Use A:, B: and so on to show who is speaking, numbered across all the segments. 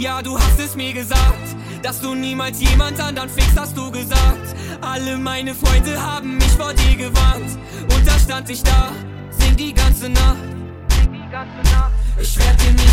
A: Ja, du hast es mir gesagt, dass du niemals jemand anderen fickst, hast du gesagt. Alle meine Freunde haben mich vor dir gewarnt. Und da stand ich da, sing die ganze Nacht. Ich werd dir nie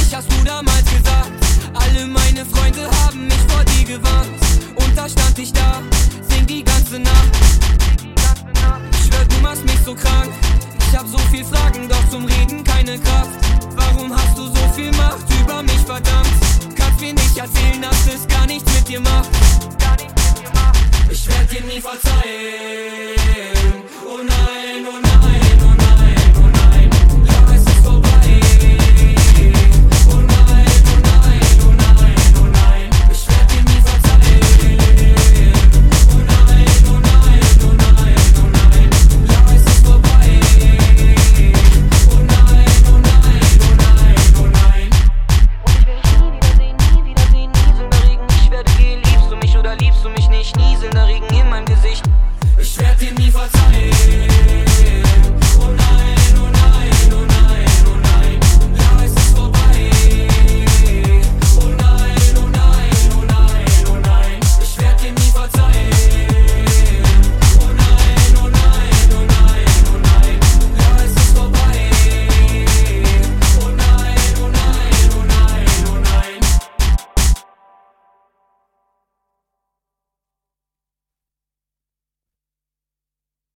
A: Stich, hast du damals gesagt. Alle meine Freunde haben mich vor dir gewarnt. Und da stand ich da, sing die ganze Nacht. Ich schwör, du machst mich so krank. Ich hab so viel Fragen, doch zum Reden keine Kraft. Warum hast du so viel Macht über mich, verdammt? Kannst mir nicht erzählen, dass es gar nichts mit dir macht. Ich werd dir nie verzeihen.